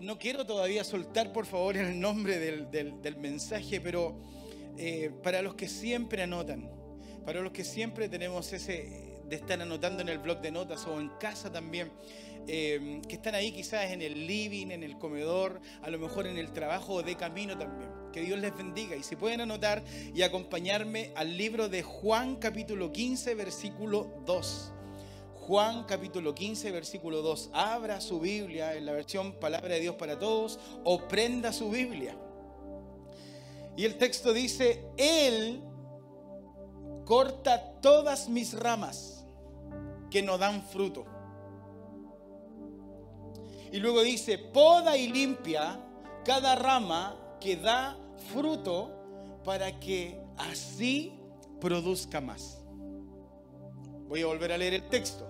no quiero todavía soltar, por favor, el nombre del, mensaje, pero eh, para los que siempre anotan, para los que siempre tenemos ese de estar anotando en el blog de notas o en casa también, eh, que están ahí quizás en el living, en el comedor, a lo mejor en el trabajo o de camino también. Que Dios les bendiga y si pueden anotar y acompañarme al libro de Juan capítulo 15, versículo 2. Juan capítulo 15, versículo 2. Abra su Biblia en la versión Palabra de Dios para Todos o prenda su Biblia. Y el texto dice, Él corta todas mis ramas que no dan fruto. Y luego dice, poda y limpia cada rama que da fruto para que así produzca más. Voy a volver a leer el texto.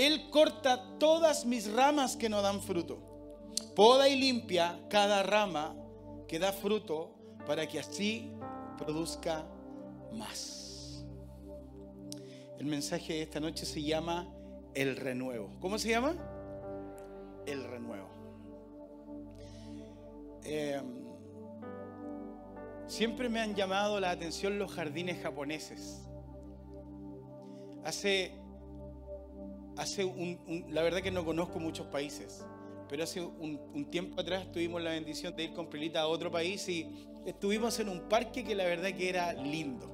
Él corta todas mis ramas que no dan fruto. Poda y limpia cada rama que da fruto para que así produzca más. El mensaje de esta noche se llama el renuevo. ¿Cómo se llama? El renuevo. Em, siempre me han llamado la atención los jardines japoneses. Hace hace un, la verdad que no conozco muchos países, pero hace un, tiempo atrás tuvimos la bendición de ir con Prilita a otro país y estuvimos en un parque que la verdad que era lindo.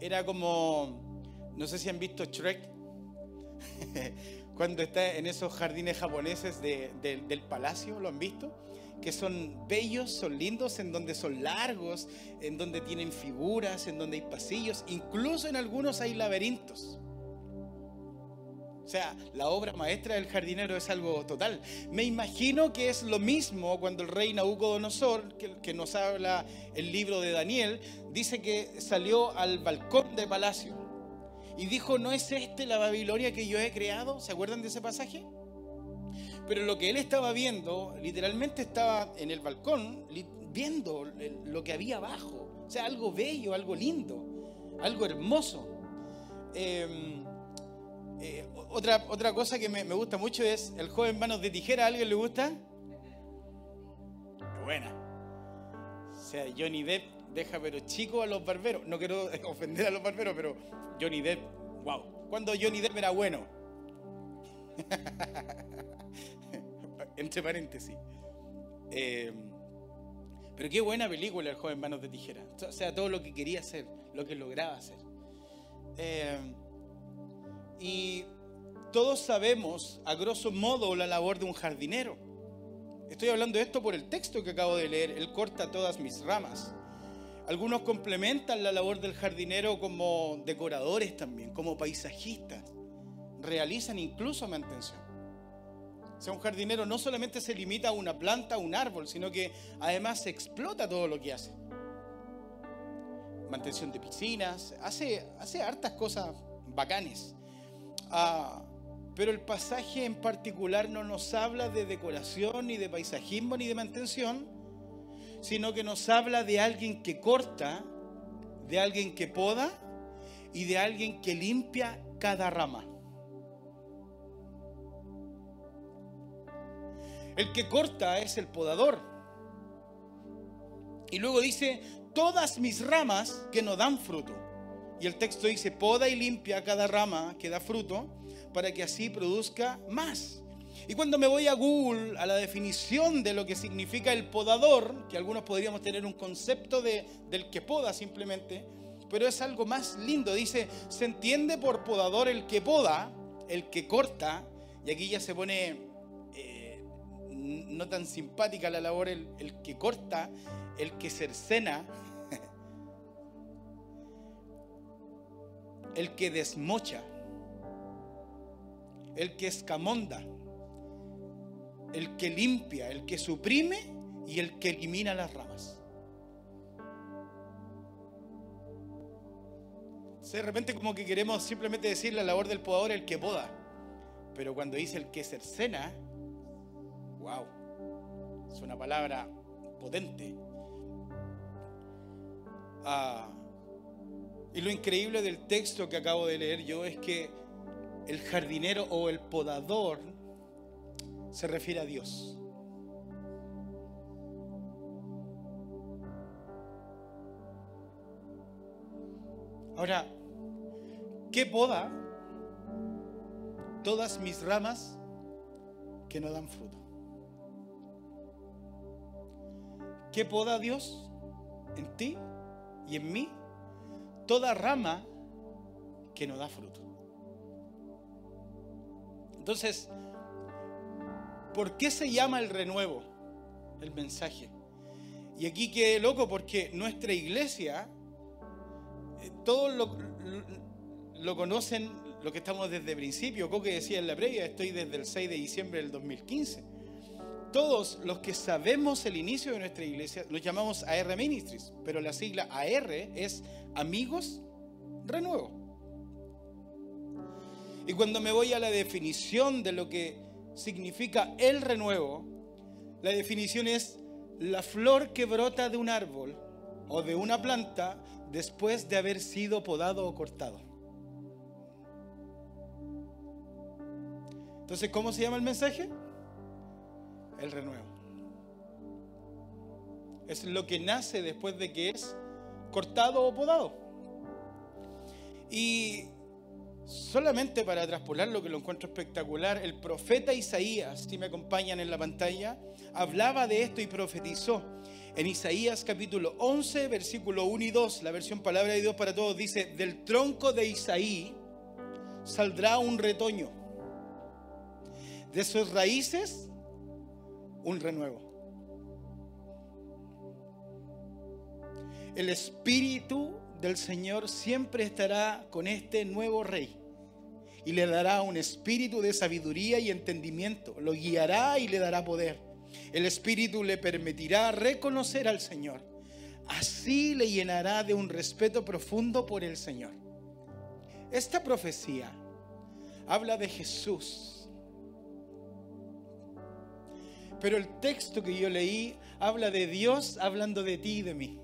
Era como, no sé si han visto Shrek, cuando está en esos jardines japoneses del palacio, ¿lo han visto? Que son bellos, son lindos, en donde son largos, en donde tienen figuras, en donde hay pasillos, incluso en algunos hay laberintos. O sea, la obra maestra del jardinero es algo total. Me imagino que es lo mismo cuando el rey Nabucodonosor, que, que nos habla el libro de Daniel, dice que salió al balcón del palacio y dijo, ¿no es este la Babilonia que yo he creado? ¿Se acuerdan de ese pasaje? Pero lo que él estaba viendo, literalmente estaba en el balcón, viendo lo que había abajo. O sea, algo bello, algo lindo, algo hermoso. Eh, eh, otra, otra cosa que me, gusta mucho es el joven manos de tijera. ¿A alguien le gusta? Buena. O sea, Johnny Depp deja pero chico a los barberos. No quiero ofender a los barberos, pero Johnny Depp, wow. Cuando Johnny Depp era bueno. Entre paréntesis. Eh, pero qué buena película el joven manos de tijera. O sea, todo lo que quería hacer, lo que lograba hacer. Eh, y todos sabemos, a grosso modo, la labor de un jardinero. Estoy hablando de esto por el texto que acabo de leer. Él corta todas mis ramas. Algunos complementan la labor del jardinero como decoradores también, como paisajistas. Realizan incluso mantención. O sea, un jardinero no solamente se limita a una planta, a un árbol, sino que además explota todo lo que hace. Mantención de piscinas, hace, hace hartas cosas bacanes. Ah, pero el pasaje en particular no nos habla de decoración, ni de paisajismo, ni de mantención, sino que nos habla de alguien que corta, de alguien que poda y de alguien que limpia cada rama. El que corta es el podador. Y luego dice, todas mis ramas que no dan fruto. Y el texto dice, poda y limpia cada rama que da fruto para que así produzca más. Y cuando me voy a Google, a la definición de lo que significa el podador, que algunos podríamos tener un concepto de, del que poda simplemente, pero es algo más lindo. Dice, se entiende por podador el que poda, el que corta, y aquí ya se pone eh, no tan simpática la labor, el, el que corta, el que cercena, el que desmocha, el que escamonda, el que limpia, el que suprime y el que elimina las ramas. De repente como que queremos simplemente decir la labor del podador, el que poda. Pero cuando dice el que cercena, wow, es una palabra potente. Ah, y lo increíble del texto que acabo de leer yo es que el jardinero o el podador se refiere a Dios. Ahora, ¿qué poda todas mis ramas que no dan fruto? ¿Qué poda Dios en ti y en mí Toda rama que no da fruto. Entonces, ¿por qué se llama el renuevo? El mensaje. Y aquí quedé loco porque nuestra iglesia, eh, todos lo, conocen, lo que estamos desde el principio. Coque decía en la previa, estoy desde el 6 de diciembre del 2015. Todos los que sabemos el inicio de nuestra iglesia los llamamos AR Ministries, pero la sigla AR es Amigos Renuevo. Y cuando me voy a la definición de lo que significa el renuevo, la definición es la flor que brota de un árbol o de una planta después de haber sido podado o cortado. Entonces, ¿cómo se llama el mensaje? El renuevo. Es lo que nace después de que es cortado o podado. Y Solamente para traspolar lo que lo encuentro espectacular, el profeta Isaías, si me acompañan en la pantalla, hablaba de esto y profetizó. En Isaías capítulo 11, versículo 1 y 2, la versión Palabra de Dios para Todos dice, del tronco de Isaí saldrá un retoño, de sus raíces un renuevo. El espíritu del Señor siempre estará con este nuevo rey y le dará un espíritu de sabiduría y entendimiento, lo guiará y le dará poder. El espíritu le permitirá reconocer al Señor. Así le llenará de un respeto profundo por el Señor. Esta profecía habla de Jesús. Pero el texto que yo leí habla de Dios hablando de ti y de mí.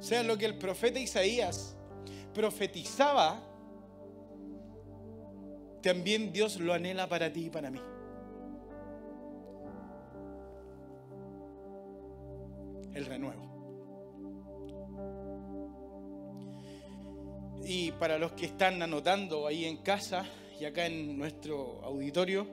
Sea, lo que el profeta Isaías profetizaba, también Dios lo anhela para ti y para mí. El renuevo. Y para los que están anotando ahí en casa y acá en nuestro auditorio,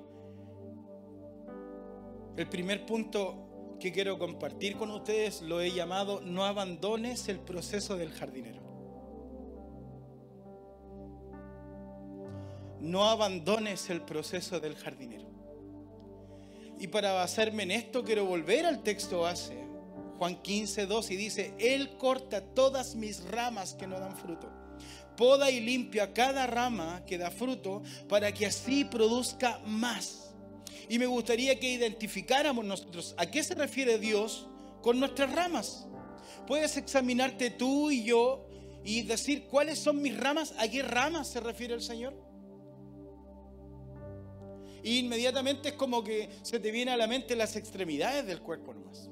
el primer punto que quiero compartir con ustedes lo he llamado no abandones el proceso del jardinero. No abandones el proceso del jardinero. Y para basarme en esto quiero volver al texto base, Juan 15, 2, y dice, Él corta todas mis ramas que no dan fruto. Poda y limpia cada rama que da fruto para que así produzca más. Y me gustaría que identificáramos nosotros a qué se refiere Dios con nuestras ramas. Puedes examinarte tú y yo y decir cuáles son mis ramas, a qué ramas se refiere el Señor. Y inmediatamente es como que se te viene a la mente las extremidades del cuerpo nomás.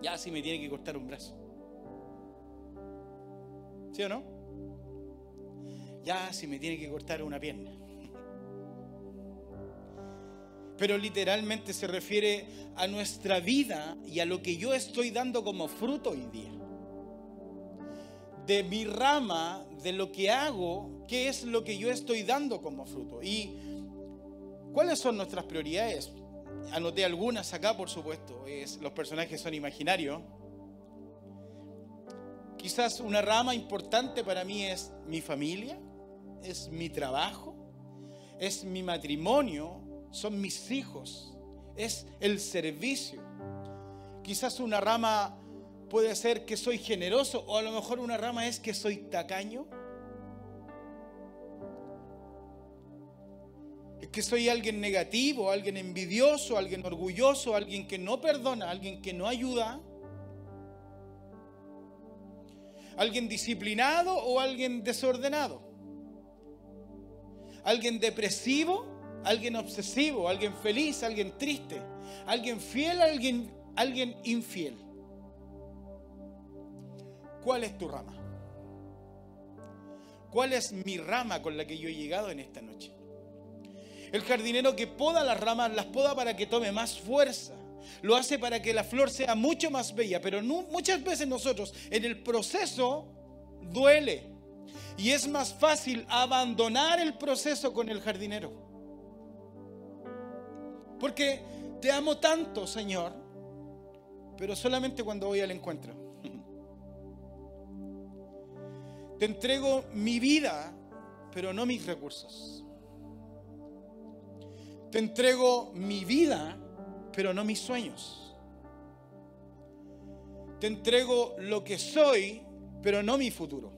Ya si me tiene que cortar un brazo. ¿Sí o no? Ya si me tiene que cortar una pierna pero literalmente se refiere a nuestra vida y a lo que yo estoy dando como fruto hoy día. De mi rama, de lo que hago, qué es lo que yo estoy dando como fruto. Y cuáles son nuestras prioridades. Anoté algunas acá, por supuesto. Es, los personajes son imaginarios. Quizás una rama importante para mí es mi familia, es mi trabajo, es mi matrimonio, son mis hijos, es el servicio. Quizás una rama puede ser que soy generoso o a lo mejor una rama es que soy tacaño. Es que soy alguien negativo, alguien envidioso, alguien orgulloso, alguien que no perdona, alguien que no ayuda. Alguien disciplinado o alguien desordenado. Alguien depresivo alguien obsesivo, alguien feliz, alguien triste, alguien fiel, alguien, alguien infiel. ¿Cuál es tu rama? ¿Cuál es mi rama con la que yo he llegado en esta noche? El jardinero que poda las ramas las poda para que tome más fuerza, lo hace para que la flor sea mucho más bella, pero muchas veces nosotros en el proceso duele. Y es más fácil abandonar el proceso con el jardinero. Porque te amo tanto, Señor, pero solamente cuando voy al encuentro. Te entrego mi vida, pero no mis recursos. Te entrego mi vida, pero no mis sueños. Te entrego lo que soy, pero no mi futuro.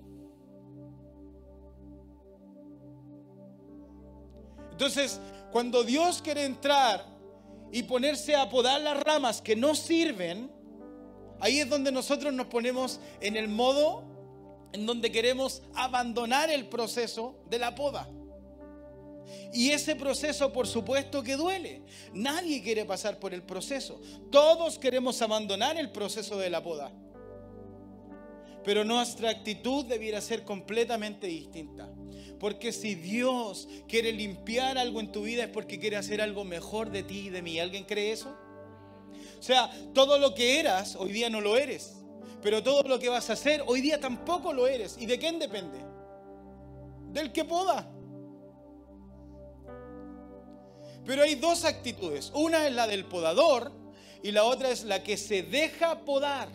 Entonces, cuando Dios quiere entrar y ponerse a podar las ramas que no sirven, ahí es donde nosotros nos ponemos en el modo en donde queremos abandonar el proceso de la poda. Y ese proceso, por supuesto, que duele. Nadie quiere pasar por el proceso. Todos queremos abandonar el proceso de la poda. Pero nuestra actitud debiera ser completamente distinta. Porque si Dios quiere limpiar algo en tu vida es porque quiere hacer algo mejor de ti y de mí. ¿Alguien cree eso? O sea, todo lo que eras, hoy día no lo eres. Pero todo lo que vas a hacer, hoy día tampoco lo eres. ¿Y de quién depende? Del que poda. Pero hay dos actitudes. Una es la del podador y la otra es la que se deja podar.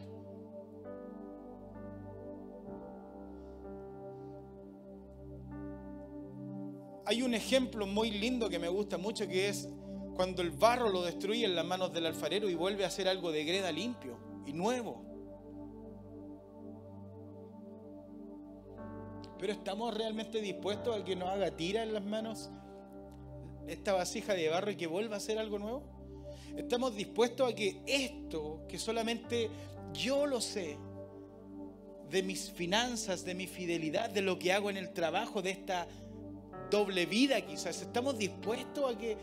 Hay un ejemplo muy lindo que me gusta mucho que es cuando el barro lo destruye en las manos del alfarero y vuelve a hacer algo de greda limpio y nuevo. Pero estamos realmente dispuestos a que nos haga tira en las manos esta vasija de barro y que vuelva a hacer algo nuevo. Estamos dispuestos a que esto, que solamente yo lo sé, de mis finanzas, de mi fidelidad, de lo que hago en el trabajo, de esta doble vida quizás. ¿Estamos dispuestos a que,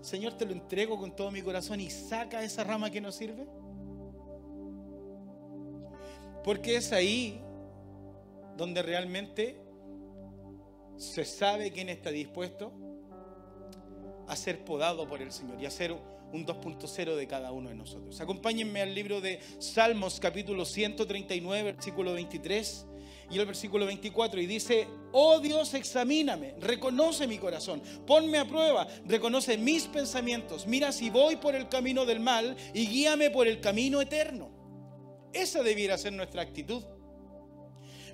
Señor, te lo entrego con todo mi corazón y saca esa rama que no sirve? Porque es ahí donde realmente se sabe quién está dispuesto a ser podado por el Señor y a ser un 2.0 de cada uno de nosotros. Acompáñenme al libro de Salmos capítulo 139, versículo 23 y el versículo 24 y dice, oh Dios, examíname, reconoce mi corazón, ponme a prueba, reconoce mis pensamientos, mira si voy por el camino del mal y guíame por el camino eterno. Esa debiera ser nuestra actitud.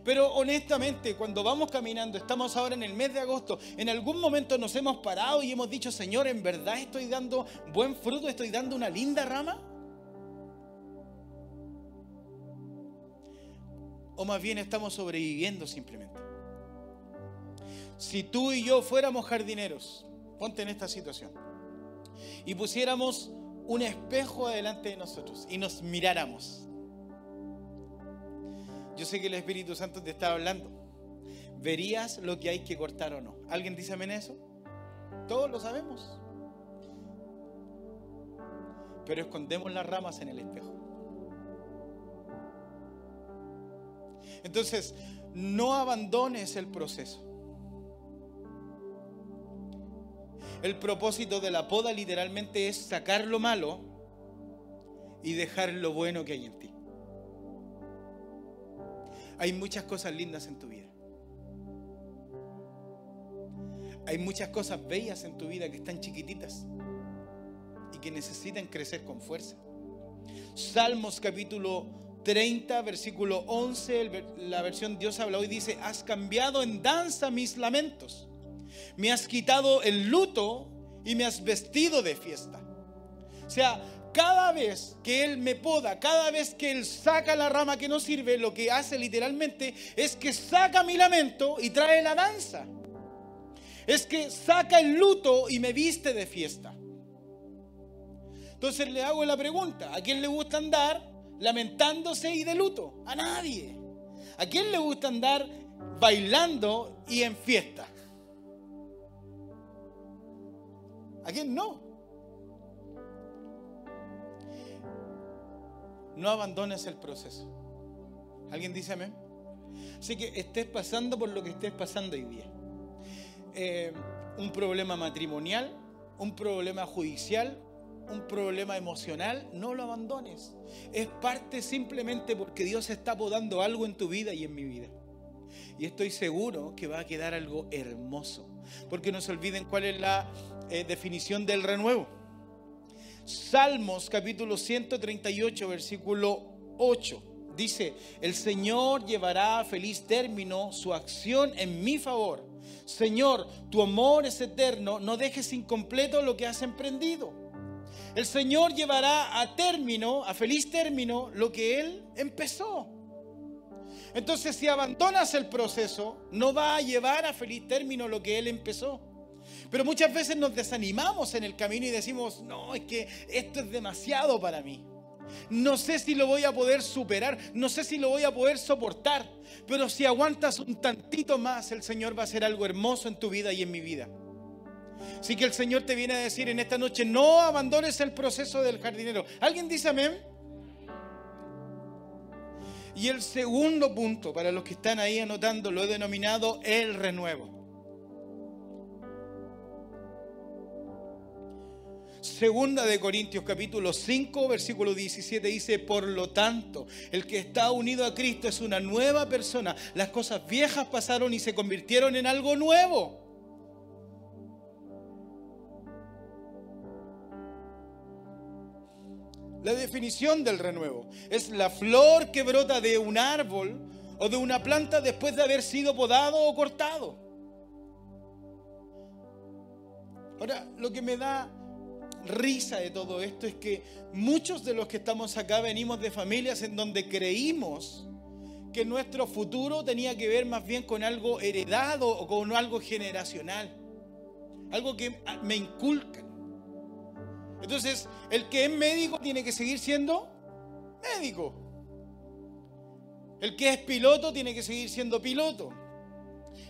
Pero honestamente, cuando vamos caminando, estamos ahora en el mes de agosto, en algún momento nos hemos parado y hemos dicho, Señor, ¿en verdad estoy dando buen fruto? ¿Estoy dando una linda rama? O más bien estamos sobreviviendo simplemente. Si tú y yo fuéramos jardineros, ponte en esta situación, y pusiéramos un espejo adelante de nosotros y nos miráramos. Yo sé que el Espíritu Santo te está hablando. ¿Verías lo que hay que cortar o no? ¿Alguien dice amén eso? Todos lo sabemos. Pero escondemos las ramas en el espejo. Entonces, no abandones el proceso. El propósito de la poda literalmente es sacar lo malo y dejar lo bueno que hay en ti. Hay muchas cosas lindas en tu vida. Hay muchas cosas bellas en tu vida que están chiquititas y que necesitan crecer con fuerza. Salmos capítulo 30, versículo 11, la versión Dios habla hoy dice, has cambiado en danza mis lamentos, me has quitado el luto y me has vestido de fiesta. O sea, cada vez que Él me poda, cada vez que Él saca la rama que no sirve, lo que hace literalmente es que saca mi lamento y trae la danza. Es que saca el luto y me viste de fiesta. Entonces le hago la pregunta, ¿a quién le gusta andar lamentándose y de luto? A nadie. ¿A quién le gusta andar bailando y en fiesta? ¿A quién no? No abandones el proceso. ¿Alguien dice amén? Así que estés pasando por lo que estés pasando hoy día. Eh, un problema matrimonial, un problema judicial, un problema emocional, no lo abandones. Es parte simplemente porque Dios está podando algo en tu vida y en mi vida. Y estoy seguro que va a quedar algo hermoso. Porque no se olviden cuál es la eh, definición del renuevo. Salmos capítulo 138, versículo 8. Dice, el Señor llevará a feliz término su acción en mi favor. Señor, tu amor es eterno, no dejes incompleto lo que has emprendido. El Señor llevará a término, a feliz término, lo que Él empezó. Entonces, si abandonas el proceso, no va a llevar a feliz término lo que Él empezó. Pero muchas veces nos desanimamos en el camino y decimos, no, es que esto es demasiado para mí. No sé si lo voy a poder superar, no sé si lo voy a poder soportar, pero si aguantas un tantito más, el Señor va a hacer algo hermoso en tu vida y en mi vida. Así que el Señor te viene a decir en esta noche, no abandones el proceso del jardinero. ¿Alguien dice amén? Y el segundo punto, para los que están ahí anotando, lo he denominado el renuevo. Segunda de Corintios capítulo 5 versículo 17 dice, por lo tanto, el que está unido a Cristo es una nueva persona. Las cosas viejas pasaron y se convirtieron en algo nuevo. La definición del renuevo es la flor que brota de un árbol o de una planta después de haber sido podado o cortado. Ahora, lo que me da risa de todo esto es que muchos de los que estamos acá venimos de familias en donde creímos que nuestro futuro tenía que ver más bien con algo heredado o con algo generacional. Algo que me inculcan. Entonces, el que es médico tiene que seguir siendo médico. El que es piloto tiene que seguir siendo piloto.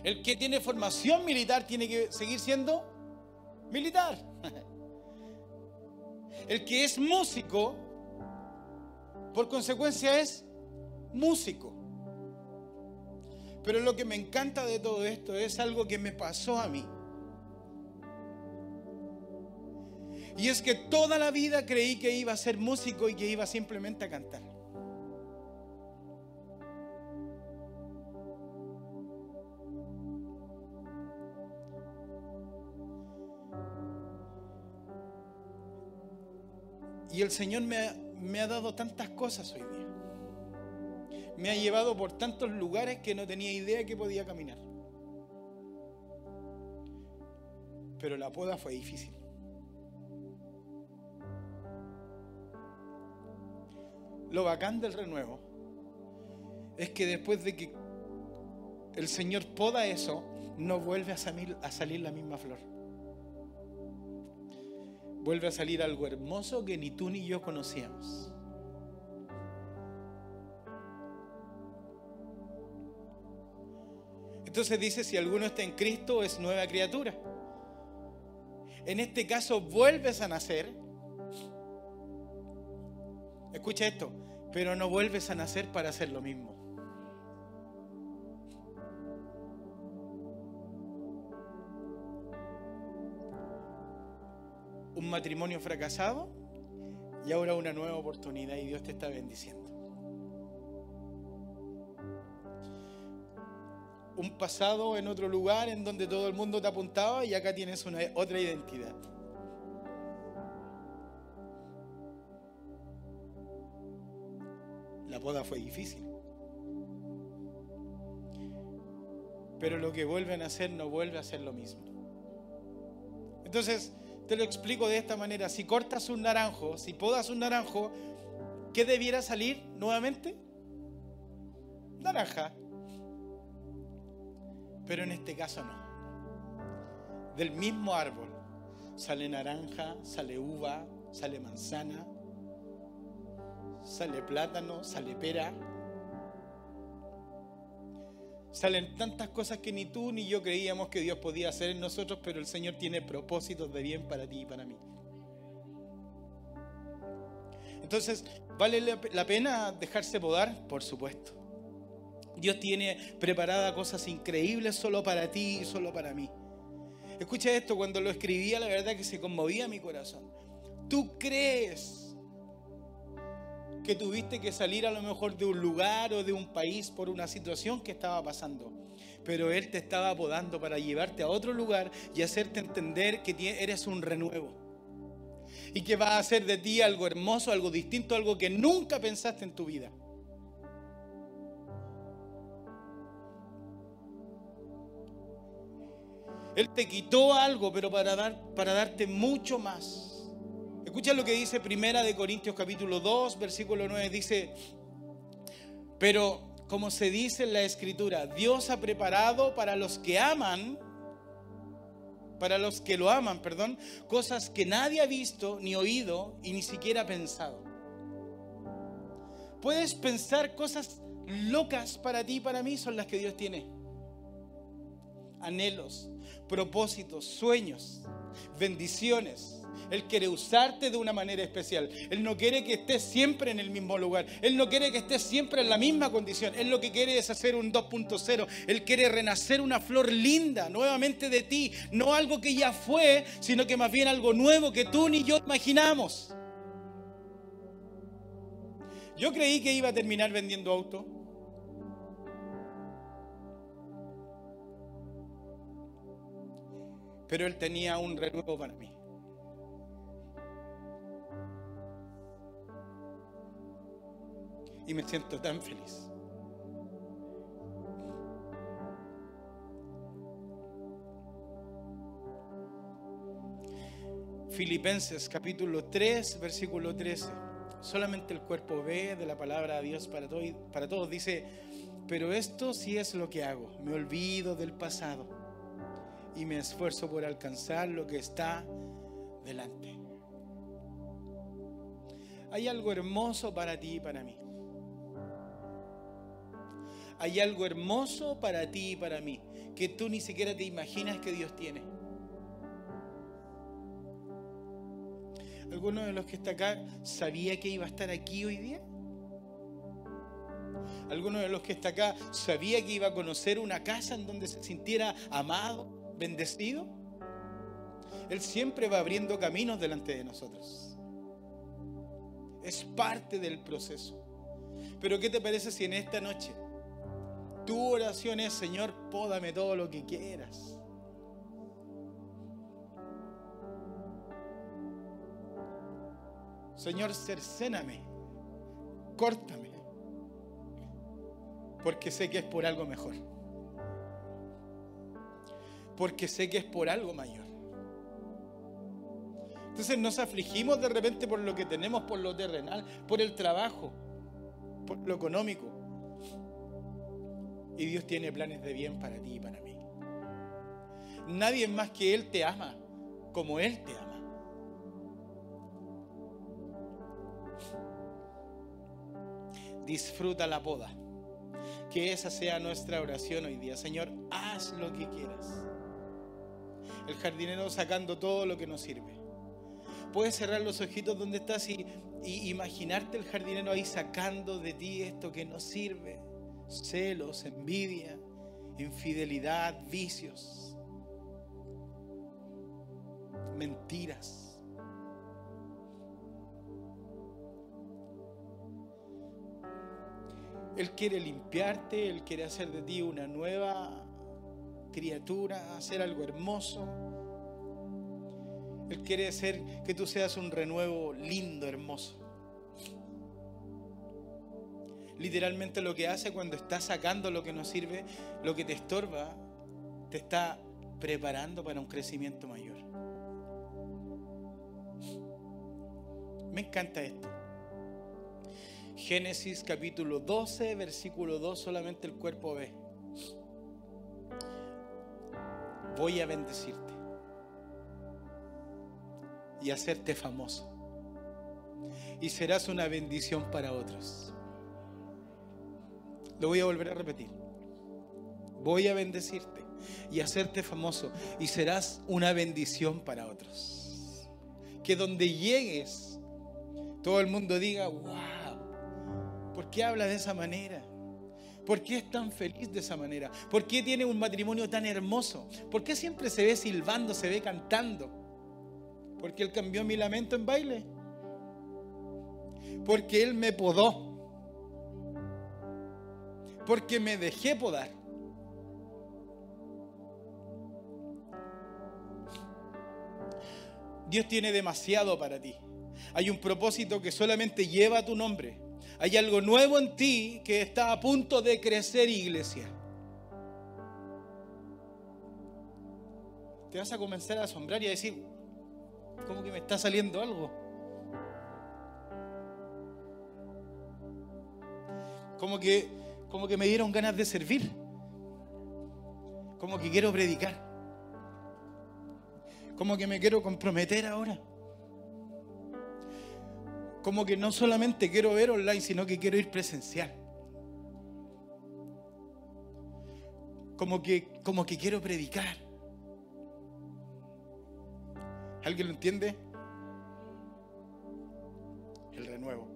El que tiene formación militar tiene que seguir siendo militar. El que es músico, por consecuencia es músico. Pero lo que me encanta de todo esto es algo que me pasó a mí. Y es que toda la vida creí que iba a ser músico y que iba simplemente a cantar. Y el Señor me ha, me ha dado tantas cosas hoy día. Me ha llevado por tantos lugares que no tenía idea que podía caminar. Pero la poda fue difícil. Lo bacán del renuevo es que después de que el Señor poda eso, no vuelve a salir, a salir la misma flor vuelve a salir algo hermoso que ni tú ni yo conocíamos. Entonces dice, si alguno está en Cristo es nueva criatura. En este caso vuelves a nacer. Escucha esto, pero no vuelves a nacer para hacer lo mismo. un matrimonio fracasado y ahora una nueva oportunidad y Dios te está bendiciendo. Un pasado en otro lugar en donde todo el mundo te apuntaba y acá tienes una, otra identidad. Boda fue difícil. Pero lo que vuelven a hacer no vuelve a ser lo mismo. Entonces, te lo explico de esta manera. Si cortas un naranjo, si podas un naranjo, ¿qué debiera salir nuevamente? Naranja. Pero en este caso no. Del mismo árbol sale naranja, sale uva, sale manzana, sale plátano, sale pera. Salen tantas cosas que ni tú ni yo creíamos que Dios podía hacer en nosotros, pero el Señor tiene propósitos de bien para ti y para mí. Entonces, ¿vale la pena dejarse podar? Por supuesto. Dios tiene preparada cosas increíbles solo para ti y solo para mí. Escucha esto, cuando lo escribía, la verdad que se conmovía mi corazón. tú crees que tuviste que salir a lo mejor de un lugar o de un país por una situación que estaba pasando. Pero Él te estaba apodando para llevarte a otro lugar y hacerte entender que eres un renuevo. Y que va a hacer de ti algo hermoso, algo distinto, algo que nunca pensaste en tu vida. Él te quitó algo, pero para, dar, para darte mucho más. Escucha lo que dice Primera de Corintios capítulo 2, versículo 9. Dice, pero como se dice en la escritura, Dios ha preparado para los que aman, para los que lo aman, perdón, cosas que nadie ha visto, ni oído y ni siquiera pensado. Puedes pensar cosas locas para ti y para mí, son las que Dios tiene. Anhelos, propósitos, sueños, bendiciones. Él quiere usarte de una manera especial. Él no quiere que estés siempre en el mismo lugar. Él no quiere que estés siempre en la misma condición. Él lo que quiere es hacer un 2.0. Él quiere renacer una flor linda nuevamente de ti. No algo que ya fue, sino que más bien algo nuevo que tú ni yo imaginamos. Yo creí que iba a terminar vendiendo auto. pero Él tenía un renuevo para mí. Y me siento tan feliz. Filipenses capítulo 3, versículo 13. Solamente el cuerpo ve de la palabra de Dios para, para todos. Dice, pero esto sí es lo que hago. Me olvido del pasado y me esfuerzo por alcanzar lo que está delante. Hay algo hermoso para ti y para mí. Hay algo hermoso para ti y para mí que tú ni siquiera te imaginas que Dios tiene. ¿Alguno de los que está acá sabía que iba a estar aquí hoy día? ¿Alguno de los que está acá sabía que iba a conocer una casa en donde se sintiera amado? bendecido, Él siempre va abriendo caminos delante de nosotros. Es parte del proceso. Pero ¿qué te parece si en esta noche tu oración es, Señor, pódame todo lo que quieras? Señor, cercéname, córtame, porque sé que es por algo mejor porque sé que es por algo mayor. Entonces nos afligimos de repente por lo que tenemos, por lo terrenal, por el trabajo, por lo económico. Y Dios tiene planes de bien para ti y para mí. Nadie más que Él te ama como Él te ama. Disfruta la boda. Que esa sea nuestra oración hoy día. Señor, haz lo que quieras el jardinero sacando todo lo que nos sirve. Puedes cerrar los ojitos donde estás y, imaginarte el jardinero ahí sacando de ti esto que no sirve. Celos, envidia, infidelidad, vicios, mentiras. Él quiere limpiarte, Él quiere hacer de ti una nueva criatura, hacer algo hermoso. Él quiere hacer que tú seas un renuevo lindo, hermoso. Literalmente lo que hace cuando está sacando lo que no sirve, lo que te estorba, te está preparando para un crecimiento mayor. Me encanta esto. Génesis capítulo 12, versículo 2, solamente el cuerpo ve voy a bendecirte y hacerte famoso. Y serás una bendición para otros. Lo voy a volver a repetir. Voy a bendecirte y hacerte famoso y serás una bendición para otros. Que donde llegues, todo el mundo diga, wow, ¿por qué habla de esa manera? ¿Por qué es tan feliz de esa manera? ¿Por qué tiene un matrimonio tan hermoso? ¿Por qué siempre se ve silbando, se ve cantando? Porque Él cambió mi lamento en baile. Porque Él me podó. Porque me dejé podar. Dios tiene demasiado para ti. Hay un propósito que solamente lleva tu nombre. Hay algo nuevo en ti que está a punto de crecer, iglesia. Te vas a comenzar a asombrar y a decir, ¿cómo que me está saliendo algo? Como que, como que me dieron ganas de servir. Como que quiero predicar. Como que me quiero comprometer ahora como que no solamente quiero ver online, sino que quiero ir presencial. Como que, como que quiero predicar. ¿Alguien lo entiende? El renuevo.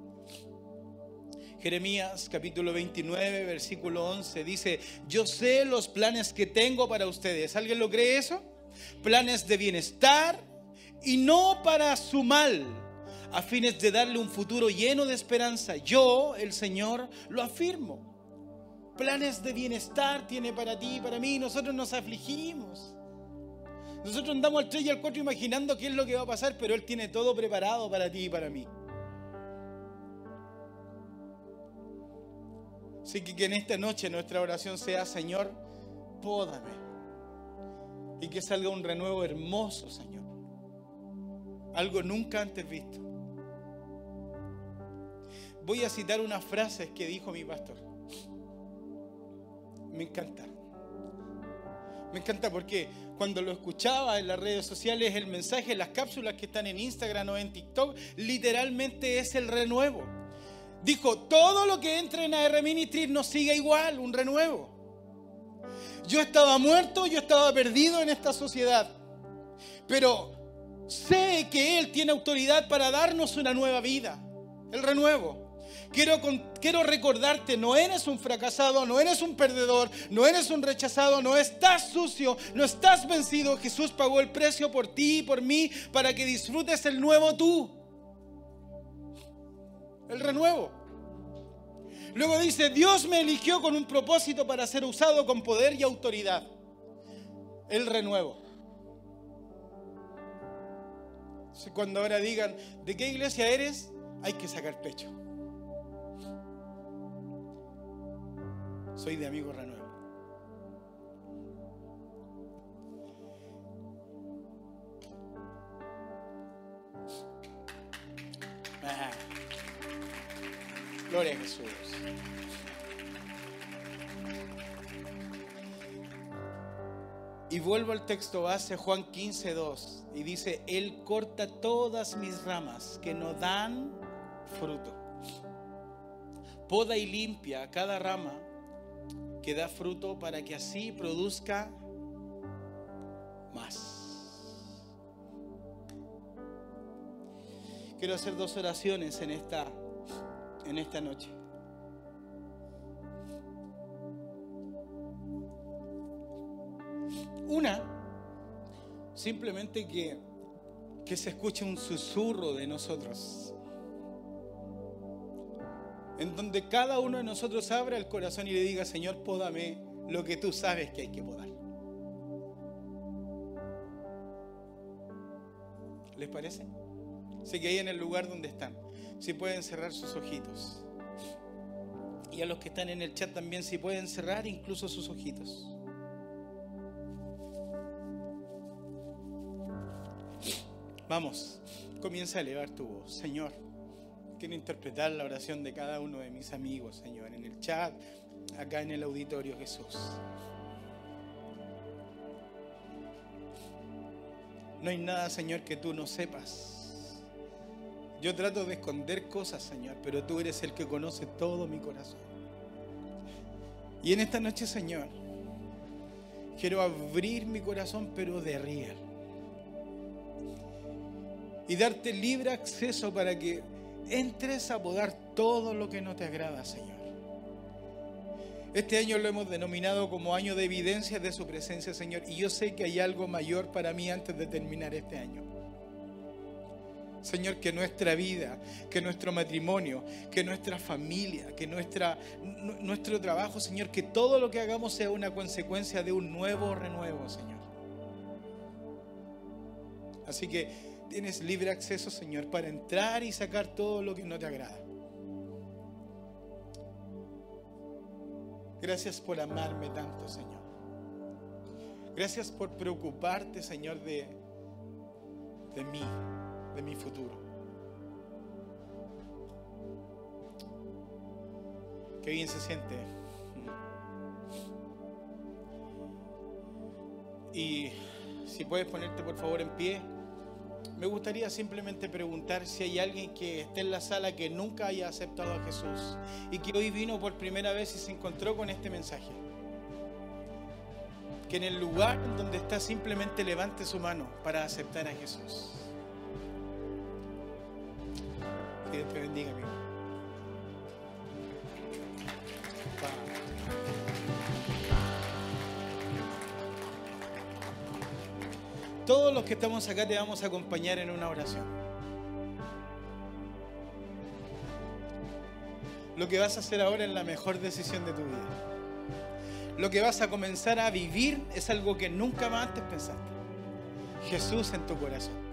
Jeremías capítulo 29, versículo 11 dice, yo sé los planes que tengo para ustedes. ¿Alguien lo cree eso? Planes de bienestar y no para su mal a fines de darle un futuro lleno de esperanza. Yo, el Señor, lo afirmo. Planes de bienestar tiene para ti y para mí. Nosotros nos afligimos. Nosotros andamos al 3 y al 4 imaginando qué es lo que va a pasar, pero Él tiene todo preparado para ti y para mí. Así que que en esta noche nuestra oración sea, Señor, pódame. Y que salga un renuevo hermoso, Señor. Algo nunca antes visto voy a citar unas frases que dijo mi pastor. Me encanta. Me encanta porque cuando lo escuchaba en las redes sociales, el mensaje, las cápsulas que están en Instagram o en TikTok, literalmente es el renuevo. Dijo, todo lo que entre en AR Ministries no siga igual, un renuevo. Yo estaba muerto, yo estaba perdido en esta sociedad, pero sé que Él tiene autoridad para darnos una nueva vida, el renuevo. Quiero, quiero recordarte, no eres un fracasado, no eres un perdedor, no eres un rechazado, no estás sucio, no estás vencido. Jesús pagó el precio por ti y por mí para que disfrutes el nuevo tú. El renuevo. Luego dice, Dios me eligió con un propósito para ser usado con poder y autoridad. El renuevo. Cuando ahora digan, ¿de qué iglesia eres? Hay que sacar pecho. Soy de amigo renuevo. Ah. Gloria a Jesús. Y vuelvo al texto base, Juan 15, 2, y dice, Él corta todas mis ramas que no dan fruto. Poda y limpia cada rama que da fruto para que así produzca más. Quiero hacer dos oraciones en esta, en esta noche. Una, simplemente que, que se escuche un susurro de nosotros en donde cada uno de nosotros abra el corazón y le diga, Señor, pódame lo que tú sabes que hay que podar. ¿Les parece? Sé que ahí en el lugar donde están, si pueden cerrar sus ojitos. Y a los que están en el chat también, si pueden cerrar incluso sus ojitos. Vamos, comienza a elevar tu voz, Señor. Quiero interpretar la oración de cada uno de mis amigos, Señor, en el chat, acá en el auditorio Jesús. No hay nada, Señor, que tú no sepas. Yo trato de esconder cosas, Señor, pero tú eres el que conoce todo mi corazón. Y en esta noche, Señor, quiero abrir mi corazón, pero de real. Y darte libre acceso para que entres a podar todo lo que no te agrada, Señor. Este año lo hemos denominado como año de evidencia de su presencia, Señor, y yo sé que hay algo mayor para mí antes de terminar este año. Señor, que nuestra vida, que nuestro matrimonio, que nuestra familia, que nuestra, nuestro trabajo, Señor, que todo lo que hagamos sea una consecuencia de un nuevo renuevo, Señor. Así que tienes libre acceso, Señor, para entrar y sacar todo lo que no te agrada. Gracias por amarme tanto, Señor. Gracias por preocuparte, Señor, de, de mí, de mi futuro. Qué bien se siente. Y si puedes ponerte por favor en pie, me gustaría simplemente preguntar si hay alguien que esté en la sala que nunca haya aceptado a Jesús y que hoy vino por primera vez y se encontró con este mensaje. Que en el lugar donde está simplemente levante su mano para aceptar a Jesús. Que Dios te bendiga, amigo. Todos los que estamos acá te vamos a acompañar en una oración. Lo que vas a hacer ahora es la mejor decisión de tu vida. Lo que vas a comenzar a vivir es algo que nunca más antes pensaste. Jesús en tu corazón.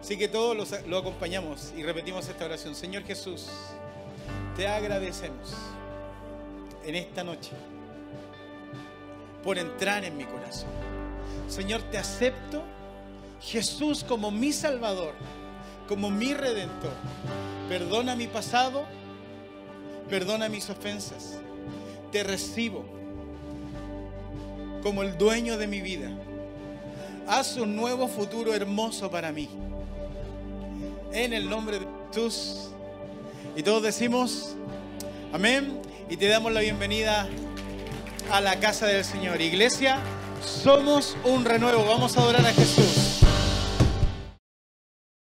Así que todos lo acompañamos y repetimos esta oración. Señor Jesús, te agradecemos en esta noche por entrar en mi corazón. Señor, te acepto, Jesús, como mi Salvador, como mi Redentor. Perdona mi pasado, perdona mis ofensas. Te recibo como el dueño de mi vida. Haz un nuevo futuro hermoso para mí. En el nombre de Jesús. Y todos decimos, amén. Y te damos la bienvenida a la casa del Señor. Iglesia. Somos un renuevo. Vamos a adorar a Jesús.